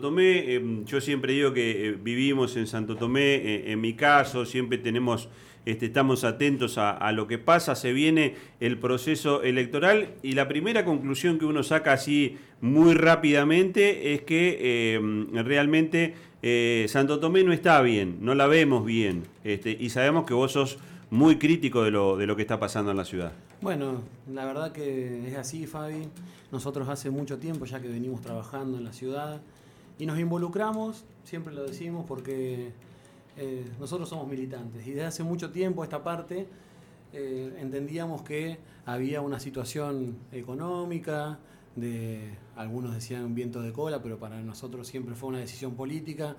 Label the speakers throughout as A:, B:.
A: Tomé, em, yo siempre digo que eh, vivimos en Santo Tomé, eh, en mi caso, siempre tenemos, este, estamos atentos a, lo que pasa, se viene el proceso electoral y la primera conclusión que uno saca así muy rápidamente es que em, realmente eh, Santo Tomé no está bien, no la vemos bien este, y sabemos que vos sos muy crítico de lo, de lo que está pasando en la ciudad.
B: Bueno, la verdad que es así, Fabi. Nosotros hace mucho tiempo ya que venimos trabajando en la ciudad y nos involucramos, siempre lo decimos, porque eh, nosotros somos militantes. Y desde hace mucho tiempo esta parte eh, entendíamos que había una situación económica, de algunos decían un viento de cola, pero para nosotros siempre fue una decisión política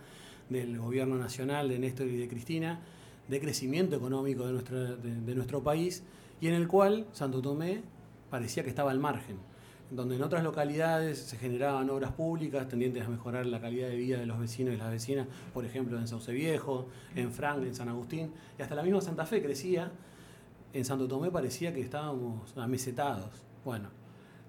B: del gobierno nacional, de Néstor y de Cristina, de crecimiento económico de, nuestra, de nuestro país y en el cual Santo Tomé parecía que estaba al margen donde en otras localidades se generaban obras públicas tendientes a mejorar la calidad de vida de los vecinos y las vecinas, por ejemplo en Sauce Viejo, en Frank, en San Agustín, y hasta la misma Santa Fe crecía, en Santo Tomé parecía que estábamos amesetados. Bueno,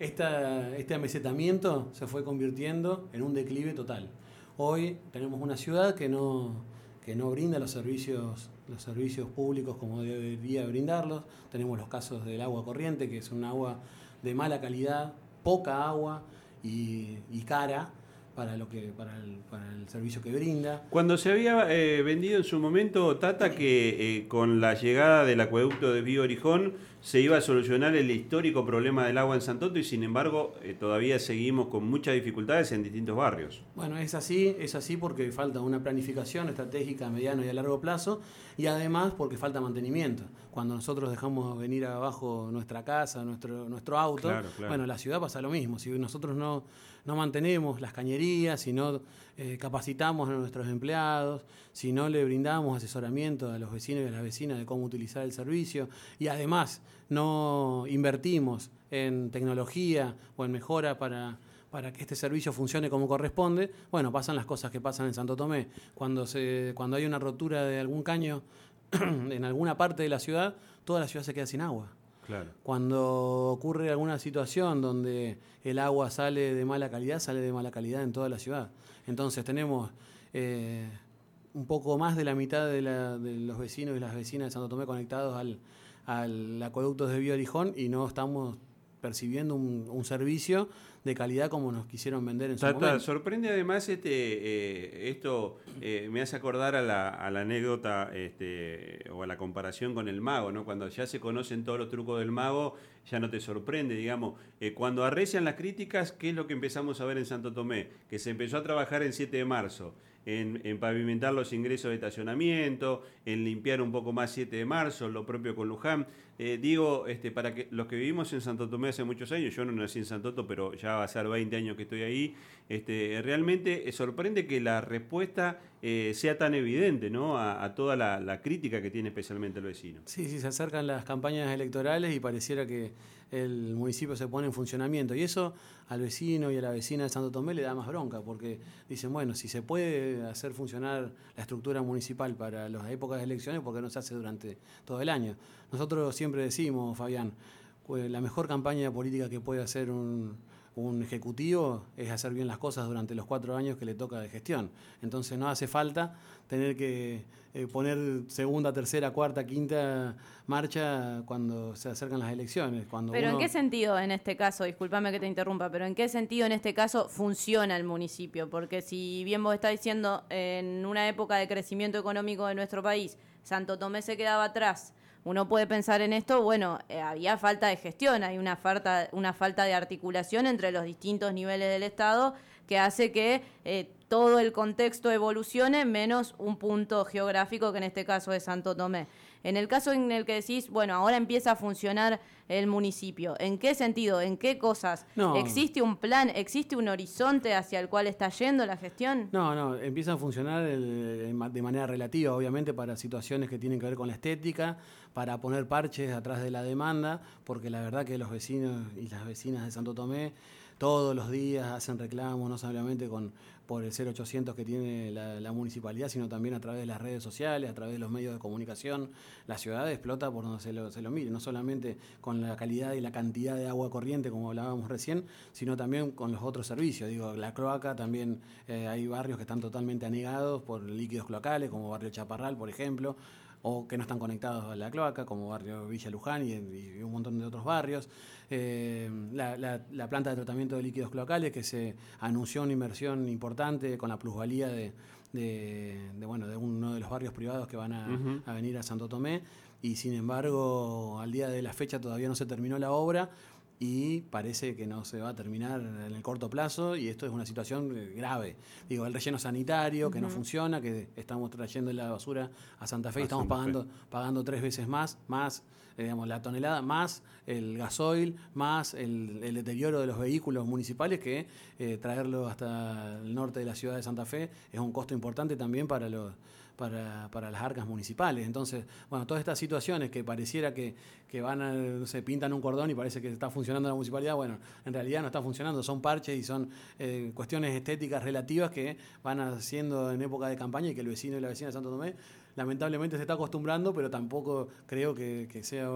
B: este amesetamiento se fue convirtiendo en un declive total. Hoy tenemos una ciudad que no, que no brinda los servicios, los servicios públicos como debería brindarlos. Tenemos los casos del agua corriente, que es un agua de mala calidad, poca agua y, cara para lo que para el, para el, servicio que brinda.
A: Cuando se había eh, vendido en su momento Tata que eh, con la llegada del acueducto de Bío Orijón se iba a solucionar el histórico problema del agua en Santoto y sin embargo eh, todavía seguimos con muchas dificultades en distintos barrios.
B: Bueno, es así, es así porque falta una planificación estratégica a mediano y a largo plazo y además porque falta mantenimiento. Cuando nosotros dejamos venir abajo nuestra casa, nuestro, nuestro auto, bueno, la ciudad pasa lo mismo. Si nosotros no, no mantenemos las cañerías, si no eh, capacitamos a nuestros empleados, si no le brindamos asesoramiento a los vecinos y a las vecinas de cómo utilizar el servicio y además no invertimos en tecnología o en mejora para, para que este servicio funcione como corresponde, bueno, pasan las cosas que pasan en Santo Tomé. Cuando, se, cuando hay una rotura de algún caño en alguna parte de la ciudad, toda la ciudad se queda sin agua. Claro. Cuando ocurre alguna situación donde el agua sale de mala calidad, sale de mala calidad en toda la ciudad. Entonces tenemos eh, un poco más de la mitad de, de, los vecinos y las vecinas de Santo Tomé conectados al, al acueducto de Bío y no estamos percibiendo un, servicio de calidad como nos quisieron vender en su momento.
A: Sorprende además este eh, esto eh, me hace acordar a la, anécdota este, o a la comparación con el mago, ¿no? Cuando ya se conocen todos los trucos del mago, ya no te sorprende, digamos. Eh, cuando arrecian las críticas, ¿qué es lo que empezamos a ver en Santo Tomé? Que se empezó a trabajar en 7 de marzo en, pavimentar los ingresos de estacionamiento, en limpiar un poco más 7 de marzo, lo propio con Luján. Eh, digo, este, para que los que vivimos en Santo Tomé hace muchos años, yo no nací en Santo Tomé, pero ya va a ser 20 años que estoy ahí, este, realmente sorprende que la respuesta eh, sea tan evidente ¿no? a, toda la, crítica que tiene especialmente el vecino.
B: Sí, sí, se acercan las campañas electorales y pareciera que el municipio se pone en funcionamiento. Y eso al vecino y a la vecina de Santo Tomé le da más bronca, porque dicen, bueno, si se puede hacer funcionar la estructura municipal para las épocas de elecciones, ¿por qué no se hace durante todo el año? Nosotros siempre decimos, Fabián, la mejor campaña política que puede hacer un un ejecutivo es hacer bien las cosas durante los cuatro años que le toca de gestión. Entonces no hace falta tener que eh, poner segunda, tercera, cuarta, quinta marcha cuando se acercan las elecciones. Cuando
C: pero ¿en qué sentido en este caso, discúlpame que te interrumpa, pero ¿en qué sentido en este caso funciona el municipio? Porque si bien vos estás diciendo en una época de crecimiento económico de nuestro país, Santo Tomé se quedaba atrás uno puede pensar en esto, bueno, eh, había falta de gestión, hay una falta, una falta de articulación entre los distintos niveles del Estado que hace que eh, todo el contexto evolucione menos un punto geográfico que en este caso es Santo Tomé. En el caso en el que decís, bueno, ahora empieza a funcionar el municipio, ¿en qué sentido? ¿En qué cosas? ¿Existe un plan, existe un horizonte hacia el cual está yendo la gestión?
B: No, no, empieza a funcionar de manera relativa, obviamente, para situaciones que tienen que ver con la estética, para poner parches atrás de la demanda, porque la verdad que los vecinos y las vecinas de Santo Tomé todos los días hacen reclamos, no solamente con, por el 0800 que tiene la, municipalidad, sino también a través de las redes sociales, a través de los medios de comunicación. La ciudad explota por donde se lo, se lo mire, no solamente con la calidad y la cantidad de agua corriente, como hablábamos recién, sino también con los otros servicios. Digo, la cloaca también eh, hay barrios que están totalmente anegados por líquidos cloacales, como Barrio Chaparral, por ejemplo o que no están conectados a la cloaca, como barrio Villa Luján y, un montón de otros barrios. Eh, la, planta de tratamiento de líquidos cloacales, que se anunció una inversión importante con la plusvalía de, bueno, de uno de los barrios privados que van a, a venir a Santo Tomé, y sin embargo, al día de la fecha todavía no se terminó la obra y parece que no se va a terminar en el corto plazo y esto es una situación eh, grave. Digo, el relleno sanitario que no funciona, que estamos trayendo la basura a Santa Fe y estamos pagando, pagando tres veces más, más eh, digamos, la tonelada, más el gasoil, más el, deterioro de los vehículos municipales que eh, traerlo hasta el norte de la ciudad de Santa Fe es un costo importante también para los para, para, las arcas municipales. Entonces, bueno, todas estas situaciones que pareciera que, que van a, se pintan un cordón y parece que está funcionando la municipalidad, bueno, en realidad no está funcionando, son parches y son eh, cuestiones estéticas relativas que van haciendo en época de campaña y que el vecino y la vecina de Santo Tomé lamentablemente se está acostumbrando, pero tampoco creo que, que, sea,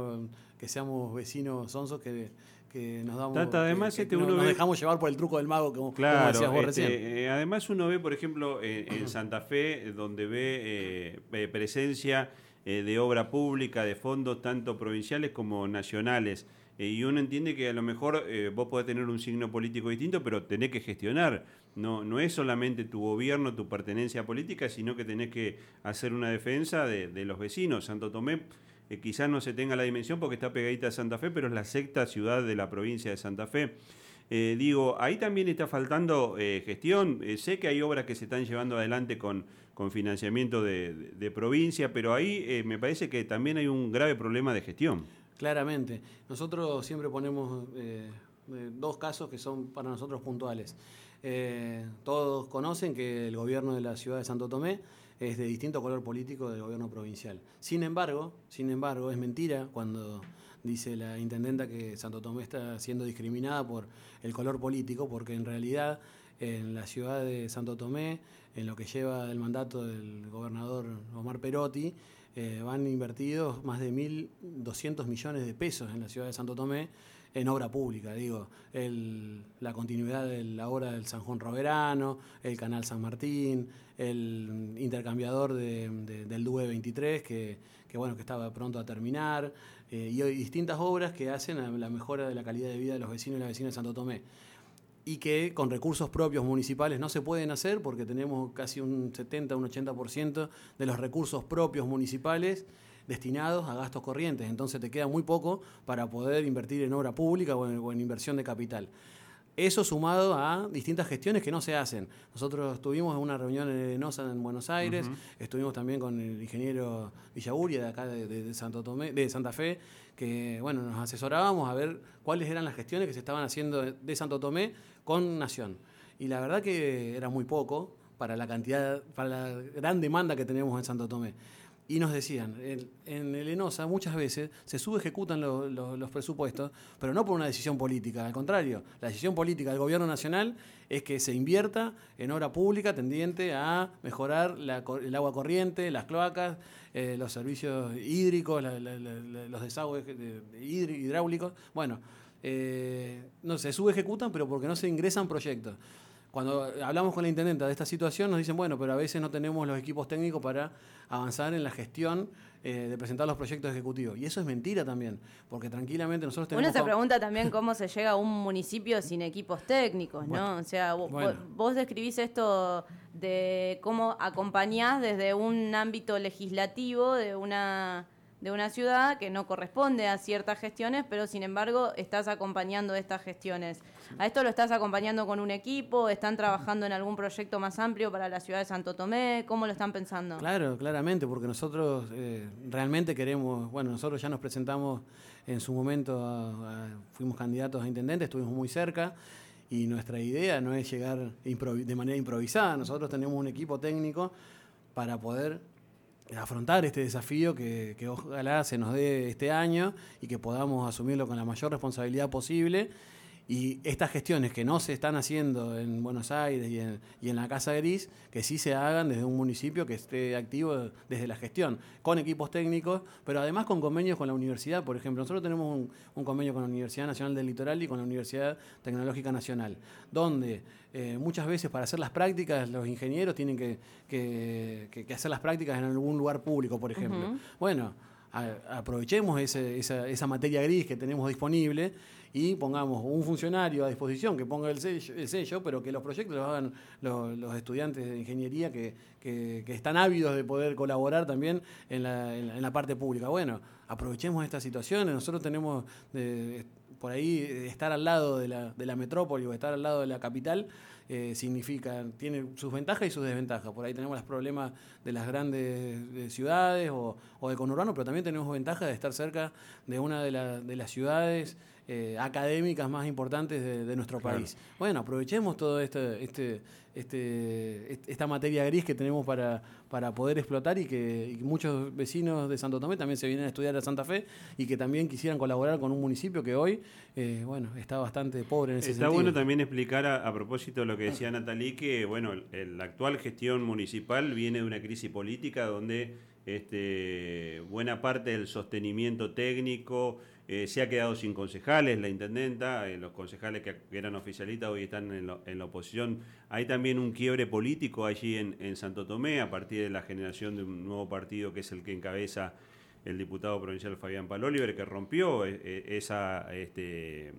B: que seamos vecinos sonsos que que nos damos
A: además
B: este nos dejamos llevar por el truco del mago como, claro, decías vos
A: recién. Eh, además uno ve por ejemplo en, Santa Fe donde ve eh, presencia eh, de obra pública de fondos tanto provinciales como nacionales y uno entiende que a lo mejor vos podés tener un signo político distinto pero tenés que gestionar no, no es solamente tu gobierno, tu pertenencia política, sino que tenés que hacer una defensa de, de los vecinos. Santo Tomé eh, quizás no se tenga la dimensión porque está pegadita a Santa Fe, pero es la sexta ciudad de la provincia de Santa Fe. Eh, digo, ahí también está faltando eh, gestión. sé que hay obras que se están llevando adelante con, con financiamiento de, provincia, pero ahí me parece que también hay un grave problema de gestión.
B: Claramente. Nosotros siempre ponemos dos casos que son para nosotros puntuales. todos conocen que el gobierno de la ciudad de Santo Tomé es de distinto color político del gobierno provincial. Sin embargo, sin embargo, es mentira cuando dice la intendenta que Santo Tomé está siendo discriminada por el color político, porque en realidad en la ciudad de Santo Tomé, en lo que lleva el mandato del gobernador Omar Perotti, eh, van invertidos más de 1.200 millones de pesos en la ciudad de Santo Tomé en obra pública, digo, la continuidad de la obra del San Juan Roverano, el Canal San Martín, el intercambiador del DUE 23, que, bueno, que estaba pronto a terminar, eh, y distintas obras que hacen a la mejora de la calidad de vida de los vecinos y las vecinas de Santo Tomé. Y que con recursos propios municipales no se pueden hacer porque tenemos casi un 70, un 80% de los recursos propios municipales destinados a gastos corrientes. Entonces te queda muy poco para poder invertir en obra pública o en, inversión de capital. Eso sumado a distintas gestiones que no se hacen. Nosotros estuvimos en una reunión en en Buenos Aires, estuvimos también con el ingeniero Villaguria de acá de, Santo Tomé, de Santa Fe, que bueno, nos asesorábamos a ver cuáles eran las gestiones que se estaban haciendo de Santo Tomé con Nación. Y la verdad que era muy poco para la cantidad, para la gran demanda que tenemos en Santo Tomé. Y nos decían, en el ENOSA muchas veces se subejecutan los presupuestos, pero no por una decisión política, al contrario, la decisión política del gobierno nacional es que se invierta en obra pública tendiente a mejorar el agua corriente, las cloacas, eh, los servicios hídricos, los desagües hidráulicos. Bueno, eh, no se subejecutan, pero porque no se ingresan proyectos. Cuando hablamos con la intendenta de esta situación, nos dicen, bueno, pero a veces no tenemos los equipos técnicos para avanzar en la gestión eh, de presentar los proyectos ejecutivos. Y eso es mentira también, porque tranquilamente nosotros tenemos...
C: Uno se pregunta también cómo se llega a un municipio sin equipos técnicos, ¿no? o sea, vos, describís esto de cómo acompañás desde un ámbito legislativo de una de una ciudad que no corresponde a ciertas gestiones, pero sin embargo estás acompañando estas gestiones. ¿A esto lo estás acompañando con un equipo? ¿Están trabajando en algún proyecto más amplio para la ciudad de Santo Tomé? ¿Cómo lo están pensando?
B: Claro, claramente, porque nosotros eh, realmente queremos, bueno, nosotros ya nos presentamos en su momento, fuimos candidatos a intendente, estuvimos muy cerca y nuestra idea no es llegar de manera improvisada, nosotros tenemos un equipo técnico para poder afrontar este desafío que, que, ojalá se nos dé este año y que podamos asumirlo con la mayor responsabilidad posible y estas gestiones que no se están haciendo en Buenos Aires y en, y en, la Casa Gris, que sí se hagan desde un municipio que esté activo desde la gestión, con equipos técnicos, pero además con convenios con la universidad. Por ejemplo, nosotros tenemos un, un convenio con la Universidad Nacional del Litoral y con la Universidad Tecnológica Nacional, donde eh, muchas veces para hacer las prácticas los ingenieros tienen que, que, que, hacer las prácticas en algún lugar público, por ejemplo. Bueno, aprovechemos esa, esa materia gris que tenemos disponible y pongamos un funcionario a disposición que ponga el sello, pero que los proyectos los hagan los, estudiantes de ingeniería que, están ávidos de poder colaborar también en la, parte pública. Bueno, aprovechemos esta situación, nosotros tenemos por ahí estar al lado de la, de la metrópoli o estar al lado de la capital eh, significa, tiene sus ventajas y sus desventajas. Por ahí tenemos los problemas de las grandes ciudades o, de conurbano, pero también tenemos ventajas de estar cerca de una de, de las ciudades eh, académicas más importantes de, nuestro país. Bueno, aprovechemos todo este, este, este, esta materia gris que tenemos para, para poder explotar y que, muchos vecinos de Santo Tomé también se vienen a estudiar a Santa Fe y que también quisieran colaborar con un municipio que hoy, eh, bueno, está bastante pobre en ese
A: está
B: sentido.
A: Está bueno también explicar a, propósito de lo que decía Natalí que, bueno, la actual gestión municipal viene de una crisis política donde este, buena parte del sostenimiento técnico eh, se ha quedado sin concejales, la intendenta, eh, los concejales que, eran oficialistas hoy están en, la oposición. Hay también un quiebre político allí en, Santo Tomé a partir de la generación de un nuevo partido que es el que encabeza el diputado provincial Fabián Paloliver, que rompió eh, esa, este,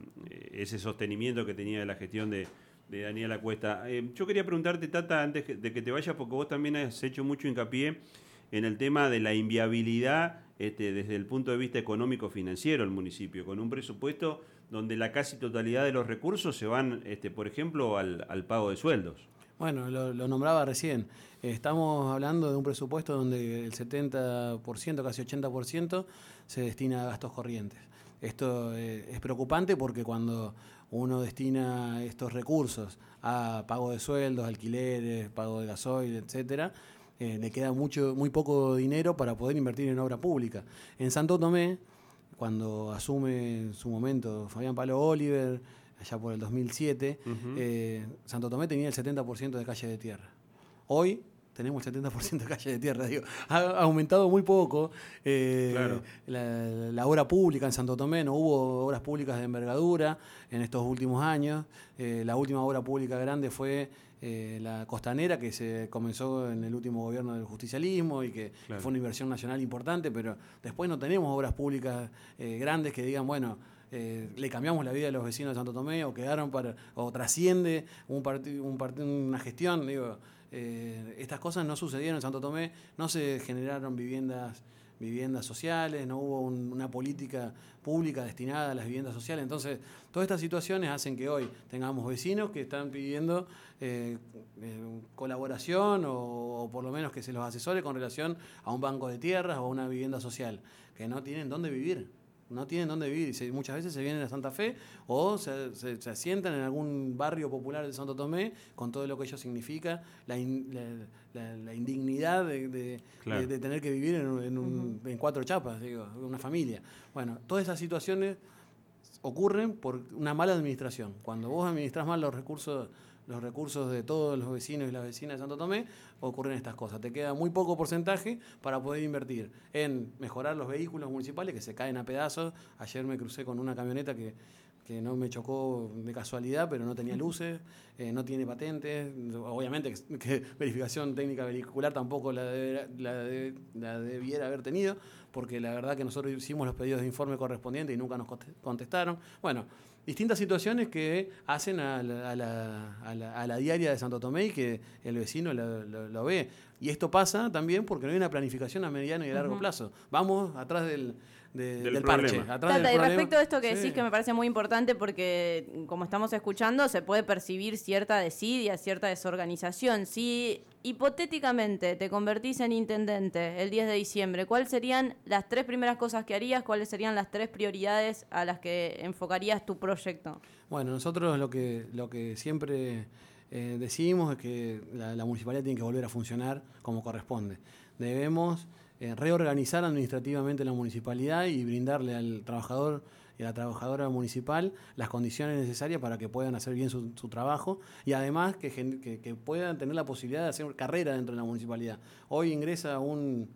A: ese sostenimiento que tenía de la gestión de, de Daniela Cuesta. yo quería preguntarte, Tata, antes de que te vayas, porque vos también has hecho mucho hincapié en el tema de la inviabilidad este, desde el punto de vista económico-financiero el municipio, con un presupuesto donde la casi totalidad de los recursos se van, este, por ejemplo, al, pago de sueldos.
B: Bueno, lo, nombraba recién. Estamos hablando de un presupuesto donde el 70%, casi 80%, se destina a gastos corrientes. Esto eh, es preocupante porque cuando uno destina estos recursos a pago de sueldos, alquileres, pago de gasoil, etcétera, eh, le queda mucho, muy poco dinero para poder invertir en obra pública. En Santo Tomé, cuando asume en su momento Fabián Palo Oliver, allá por el 2007, eh, Santo Tomé tenía el 70% de calle de tierra. Hoy tenemos el 70% de calle de tierra. Digo, ha aumentado muy poco eh, la, obra pública en Santo Tomé. No hubo obras públicas de envergadura en estos últimos años. la última obra pública grande fue eh, la costanera que se comenzó en el último gobierno del justicialismo y que fue una inversión nacional importante, pero después no tenemos obras públicas eh, grandes que digan, bueno, eh, le cambiamos la vida a los vecinos de Santo Tomé o quedaron para, o trasciende un un una gestión, digo, estas cosas no sucedieron en Santo Tomé, no se generaron viviendas viviendas sociales, no hubo una política pública destinada a las viviendas sociales. Entonces, todas estas situaciones hacen que hoy tengamos vecinos que están pidiendo eh, eh, colaboración o, por lo menos que se los asesore con relación a un banco de tierras o a una vivienda social, que no tienen dónde vivir no tienen dónde vivir. y muchas veces se vienen a Santa Fe o se, se, asientan en algún barrio popular de Santo Tomé con todo lo que ello significa, la, la, indignidad de, tener que vivir en, cuatro chapas, digo, una familia. Bueno, todas esas situaciones ocurren por una mala administración. Cuando vos administras mal los recursos los recursos de todos los vecinos y las vecinas de Santo Tomé, ocurren estas cosas. Te queda muy poco porcentaje para poder invertir en mejorar los vehículos municipales que se caen a pedazos. Ayer me crucé con una camioneta que, no me chocó de casualidad, pero no tenía luces, eh, no tiene patentes. Obviamente que, verificación técnica vehicular tampoco la, la, debiera haber tenido, porque la verdad que nosotros hicimos los pedidos de informe correspondientes y nunca nos contestaron. Bueno, distintas situaciones que hacen a la, diaria de Santo Tomé y que el vecino lo, ve. Y esto pasa también porque no hay una planificación a mediano y a largo plazo. Vamos atrás del, del, parche.
C: y respecto a esto que decís que me parece muy importante porque como estamos escuchando se puede percibir cierta desidia, cierta desorganización. Si hipotéticamente te convertís en intendente el 10 de diciembre, ¿cuáles serían las tres primeras cosas que harías? ¿Cuáles serían las tres prioridades a las que enfocarías tu proyecto?
B: Bueno, nosotros lo que, siempre eh, decimos es que la municipalidad tiene que volver a funcionar como corresponde. Debemos eh, reorganizar administrativamente la municipalidad y brindarle al trabajador la trabajadora municipal las condiciones necesarias para que puedan hacer bien su, trabajo y además que, que, puedan tener la posibilidad de hacer carrera dentro de la municipalidad. Hoy ingresa un,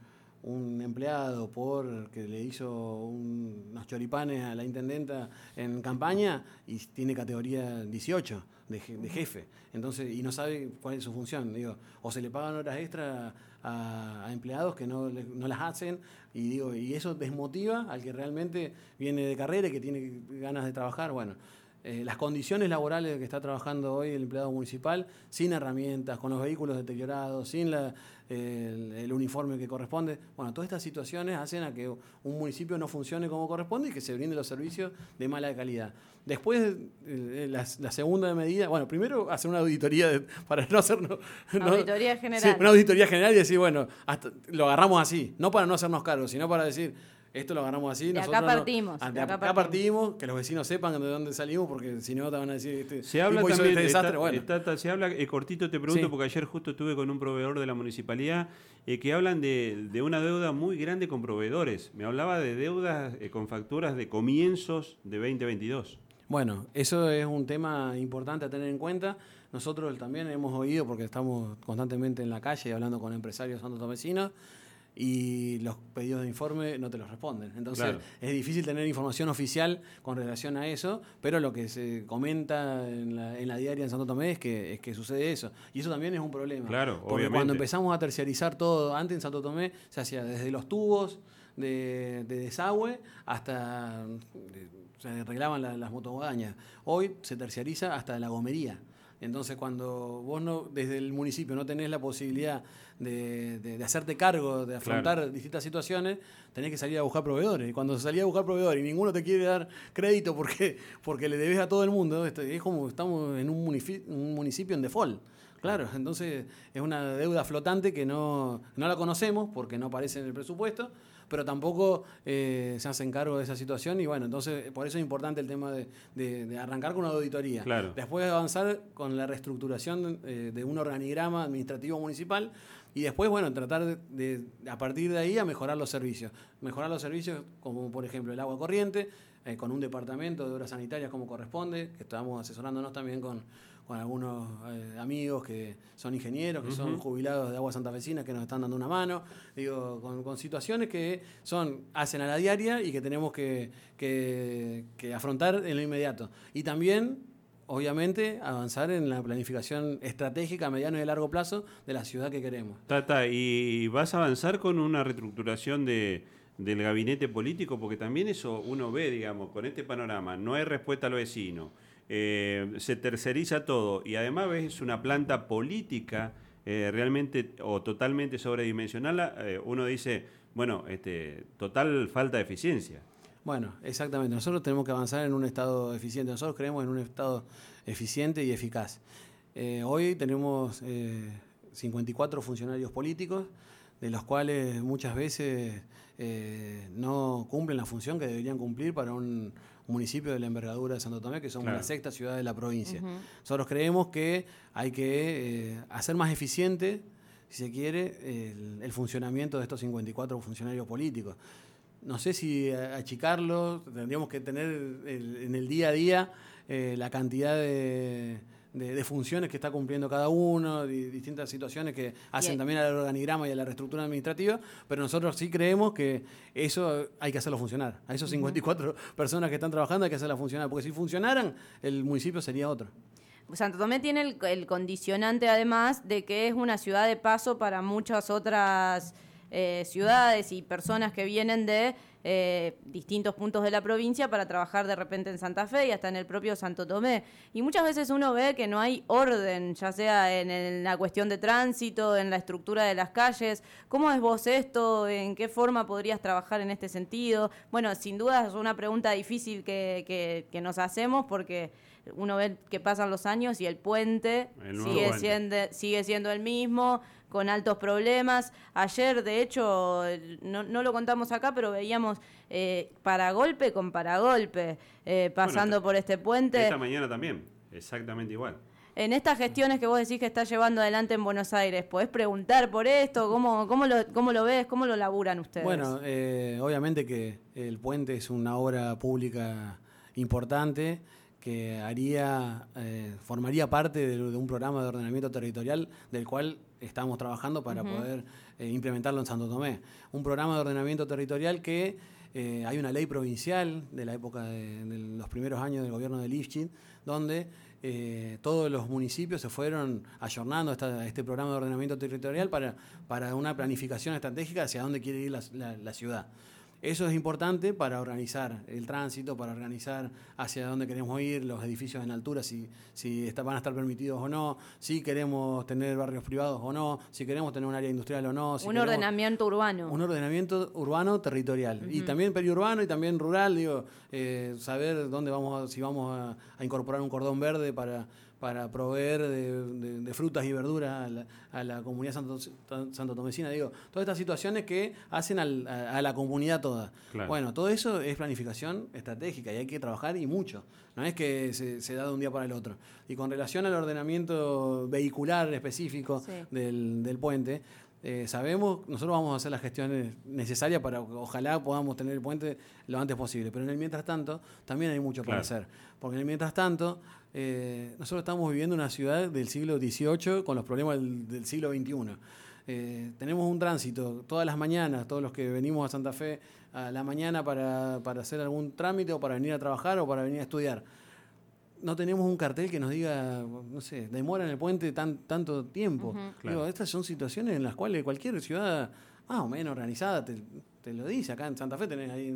B: un empleado por que le hizo unos choripanes a la intendenta en campaña y tiene categoría 18 de, jefe. Entonces, y no sabe cuál es su función. Digo, o se le pagan horas extra a, empleados que no, no, las hacen, y digo, y eso desmotiva al que realmente viene de carrera y que tiene ganas de trabajar. Bueno, eh, las condiciones laborales que está trabajando hoy el empleado municipal, sin herramientas, con los vehículos deteriorados, sin el, uniforme que corresponde. Bueno, todas estas situaciones hacen a que un municipio no funcione como corresponde y que se brinde los servicios de mala calidad. Después, eh, la, segunda medida, bueno, primero hacer una auditoría para no hacernos...
C: auditoría general.
B: una auditoría general y decir, bueno, lo agarramos así, no para no hacernos cargos, sino para decir esto lo ganamos así.
C: De acá partimos.
B: de, acá, partimos. que los vecinos sepan de dónde salimos, porque si no te van a decir. Este,
A: se habla también, este desastre. bueno. se habla, eh, cortito te pregunto, porque ayer justo estuve con un proveedor de la municipalidad eh, que hablan de, de, una deuda muy grande con proveedores. Me hablaba de deudas eh, con facturas de comienzos de 2022.
B: Bueno, eso es un tema importante a tener en cuenta. Nosotros también hemos oído, porque estamos constantemente en la calle hablando con empresarios santos vecinos y los pedidos de informe no te los responden. Entonces es difícil tener información oficial con relación a eso, pero lo que se comenta en la, en la diaria en Santo Tomé es que, es que sucede eso. Y eso también es un problema.
A: Claro,
B: porque cuando empezamos a terciarizar todo, antes en Santo Tomé se hacía desde los tubos de, desagüe hasta... se arreglaban las motoguadañas. Hoy se terciariza hasta la gomería. Entonces, cuando vos no, desde el municipio no tenés la posibilidad de, hacerte cargo, de afrontar distintas situaciones, tenés que salir a buscar proveedores. Y cuando salís a buscar proveedores y ninguno te quiere dar crédito porque, porque le debes a todo el mundo, es como estamos en un municipio, un municipio en default. Claro, entonces es una deuda flotante que no, no la conocemos porque no aparece en el presupuesto pero tampoco eh, se hacen cargo de esa situación y bueno, entonces por eso es importante el tema de, arrancar con una auditoría.
A: Claro.
B: Después avanzar con la reestructuración eh, de un organigrama administrativo municipal y después, bueno, tratar de, a partir de ahí a mejorar los servicios. Mejorar los servicios como por ejemplo el agua corriente, eh, con un departamento de obras sanitarias como corresponde, que estamos asesorándonos también con con algunos eh, amigos que son ingenieros, que son jubilados de Agua Santa Fecina, que nos están dando una mano, digo, con, situaciones que son, hacen a la diaria y que tenemos que, que, afrontar en lo inmediato. Y también obviamente, avanzar en la planificación estratégica a mediano y largo plazo de la ciudad que queremos.
A: Tata, ¿y vas a avanzar con una reestructuración de, del gabinete político? Porque también eso uno ve, digamos, con este panorama, no hay respuesta a los vecinos eh, se terceriza todo y además es una planta política eh, realmente o totalmente sobredimensionada, eh, uno dice, bueno, este, total falta de eficiencia.
B: Bueno, exactamente. Nosotros tenemos que avanzar en un estado eficiente. Nosotros creemos en un estado eficiente y eficaz. hoy tenemos 54 funcionarios políticos, de los cuales muchas veces no cumplen la función que deberían cumplir para un municipio de la envergadura de Santo Tomé, que somos la sexta ciudad de la provincia. Nosotros creemos que hay que eh, hacer más eficiente, si se quiere, el, funcionamiento de estos 54 funcionarios políticos. No sé si achicarlo, tendríamos que tener en el día a día eh, la cantidad de de, funciones que está cumpliendo cada uno, distintas situaciones que hacen también al organigrama y a la reestructura administrativa, pero nosotros sí creemos que eso hay que hacerlo funcionar. A esos 54 personas que están trabajando hay que hacerlo funcionar, porque si funcionaran, el municipio sería otro.
C: Santo Tomé tiene el, el condicionante además de que es una ciudad de paso para muchas otras eh, ciudades y personas que vienen de eh, distintos puntos de la provincia para trabajar de repente en Santa Fe y hasta en el propio Santo Tomé. Y muchas veces uno ve que no hay orden, ya sea en, la cuestión de tránsito, en la estructura de las calles. ¿Cómo es vos esto? ¿En qué forma podrías trabajar en este sentido? Bueno, sin duda es una pregunta difícil que, que, nos hacemos porque uno ve que pasan los años y el puente sigue, Siendo, sigue siendo el mismo, con altos problemas. Ayer, de hecho, no, no lo contamos acá, pero veíamos eh, para golpe con para golpe eh, pasando por este puente.
A: Esta mañana también, exactamente igual.
C: en estas gestiones que vos decís que estás llevando adelante en Buenos Aires, ¿podés preguntar por esto? ¿Cómo, cómo, lo, cómo lo ves? ¿Cómo lo laburan ustedes?
B: Bueno, eh, obviamente que el puente es una obra pública importante que haría, eh, formaría parte de, un programa de ordenamiento territorial del cual estamos trabajando para poder eh, implementarlo en Santo Tomé. Un programa de ordenamiento territorial que eh, hay una ley provincial de la época de, los primeros años del gobierno de Lifchin, donde todos los municipios se fueron ayornando a este programa de ordenamiento territorial para, para una planificación estratégica hacia dónde quiere ir la ciudad. Eso es importante para organizar el tránsito, para organizar hacia dónde queremos ir, los edificios en altura, si, si van a estar permitidos o no, si queremos tener barrios privados o no, si queremos tener un área industrial o no.
C: un ordenamiento urbano.
B: Un ordenamiento urbano territorial. Y también periurbano y también rural, digo, eh, saber dónde vamos, si vamos a incorporar un cordón verde para para proveer de, frutas y verduras a la, comunidad santo. Digo, todas estas situaciones que hacen a, la comunidad toda. Bueno, todo eso es planificación estratégica y hay que trabajar y mucho. No es que se, da de un día para el otro. Y con relación al ordenamiento vehicular específico del, puente, eh, sabemos, nosotros vamos a hacer las gestiones necesarias para que ojalá podamos tener el puente lo antes posible. Pero en el mientras tanto, también hay mucho para hacer. Porque en el mientras tanto, eh, nosotros estamos viviendo una ciudad del siglo XVIII con los problemas del, siglo XXI. Eh, tenemos un tránsito todas las mañanas, todos los que venimos a Santa Fe a la mañana para, hacer algún trámite o para venir a trabajar o para venir a estudiar. No tenemos un cartel que nos diga, no sé, demora en el puente tan, tanto tiempo. estas son situaciones en las cuales cualquier ciudad más o menos organizada te, lo dice. Acá en Santa Fe tenés ahí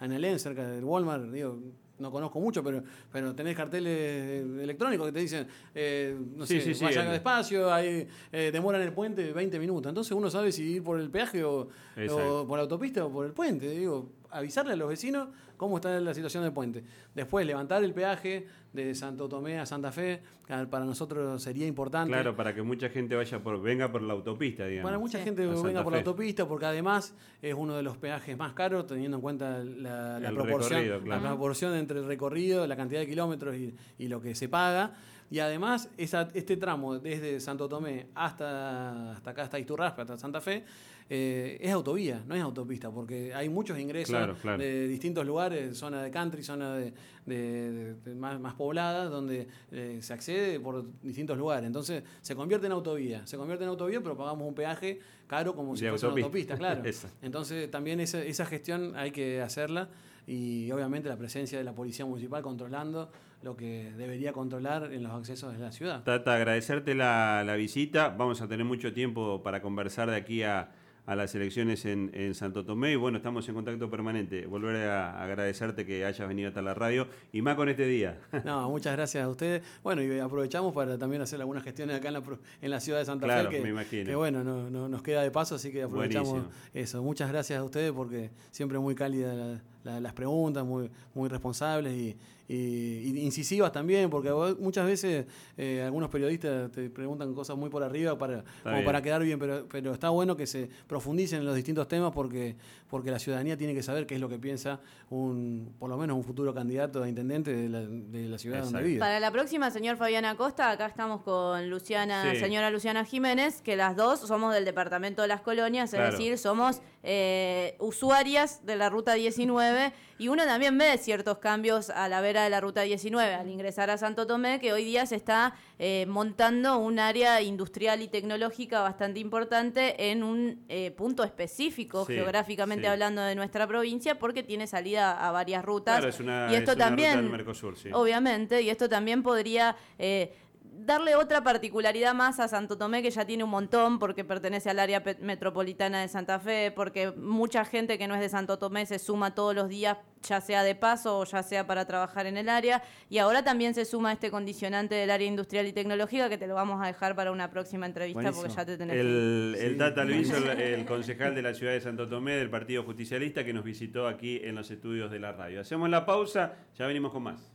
B: en Elén, cerca del Walmart, digo, no conozco mucho, pero, pero tenés carteles electrónicos que te dicen, eh, no sé, vaya despacio, hay, eh, demora en el puente 20 minutos. Entonces uno sabe si ir por el peaje o, por la autopista o por el puente. Digo, avisarle a los vecinos cómo está la situación del puente. Después, levantar el peaje de Santo Tomé a Santa Fe, para nosotros sería importante.
A: Claro, para que mucha gente vaya por, venga por la autopista, digamos.
B: Para mucha gente venga por la autopista, porque además es uno de los peajes más caros, teniendo en cuenta la, proporción, la proporción entre el recorrido, la cantidad de kilómetros y, lo que se paga. Y además, este tramo desde Santo Tomé hasta, hasta acá, hasta Iturraspe, hasta Santa Fe, eh, es autovía, no es autopista, porque hay muchos ingresos de distintos lugares, zona de country, zona de, más, pobladas, donde eh, se accede por distintos lugares. Entonces se convierte en autovía, se convierte en autovía, pero pagamos un peaje caro como si fuese una autopista, claro. Entonces también esa, esa gestión hay que hacerla y obviamente la presencia de la policía municipal controlando lo que debería controlar en los accesos de la ciudad.
A: Tata, agradecerte la, la visita. Vamos a tener mucho tiempo para conversar de aquí a a las elecciones en, en, Santo Tomé y bueno, estamos en contacto permanente. Volver a agradecerte que hayas venido hasta la radio y más con este día.
B: No, muchas gracias a ustedes. Bueno, y aprovechamos para también hacer algunas gestiones acá en la, en la ciudad de Santa
A: Fe.
B: Que,
A: me imagino.
B: que bueno, no, no, nos queda de paso, así que aprovechamos eso. Muchas gracias a ustedes porque siempre muy cálida las preguntas, muy, muy responsables y, y, incisivas también, porque muchas veces eh, algunos periodistas te preguntan cosas muy por arriba para, como para quedar bien, pero, pero está bueno que se profundicen en los distintos temas porque, porque la ciudadanía tiene que saber qué es lo que piensa un, por lo menos un futuro candidato a intendente de la, de la ciudad donde vive.
C: Para la próxima, señor Fabián Acosta, acá estamos con Luciana, señora Luciana Jiménez, que las dos somos del departamento de las colonias, es decir, somos eh, usuarias de la ruta 19 y uno también ve ciertos cambios a la vera de la ruta 19 al ingresar a Santo Tomé, que hoy día se está eh, montando un área industrial y tecnológica bastante importante en un eh, punto específico, geográficamente hablando de nuestra provincia, porque tiene salida a varias rutas.
A: Claro, es una, y esto también, Mercosur,
C: obviamente, y esto también podría darle otra particularidad más a Santo Tomé, que ya tiene un montón, porque pertenece al área metropolitana de Santa Fe, porque mucha gente que no es de Santo Tomé se suma todos los días, ya sea de paso o ya sea para trabajar en el área. Y ahora también se suma este condicionante del área industrial y tecnológica, que te lo vamos a dejar para una próxima entrevista, porque ya te tenés
A: El, el Tata Luis, el, concejal de la ciudad de Santo Tomé, del Partido Justicialista, que nos visitó aquí en los estudios de la radio. Hacemos la pausa, ya venimos con más.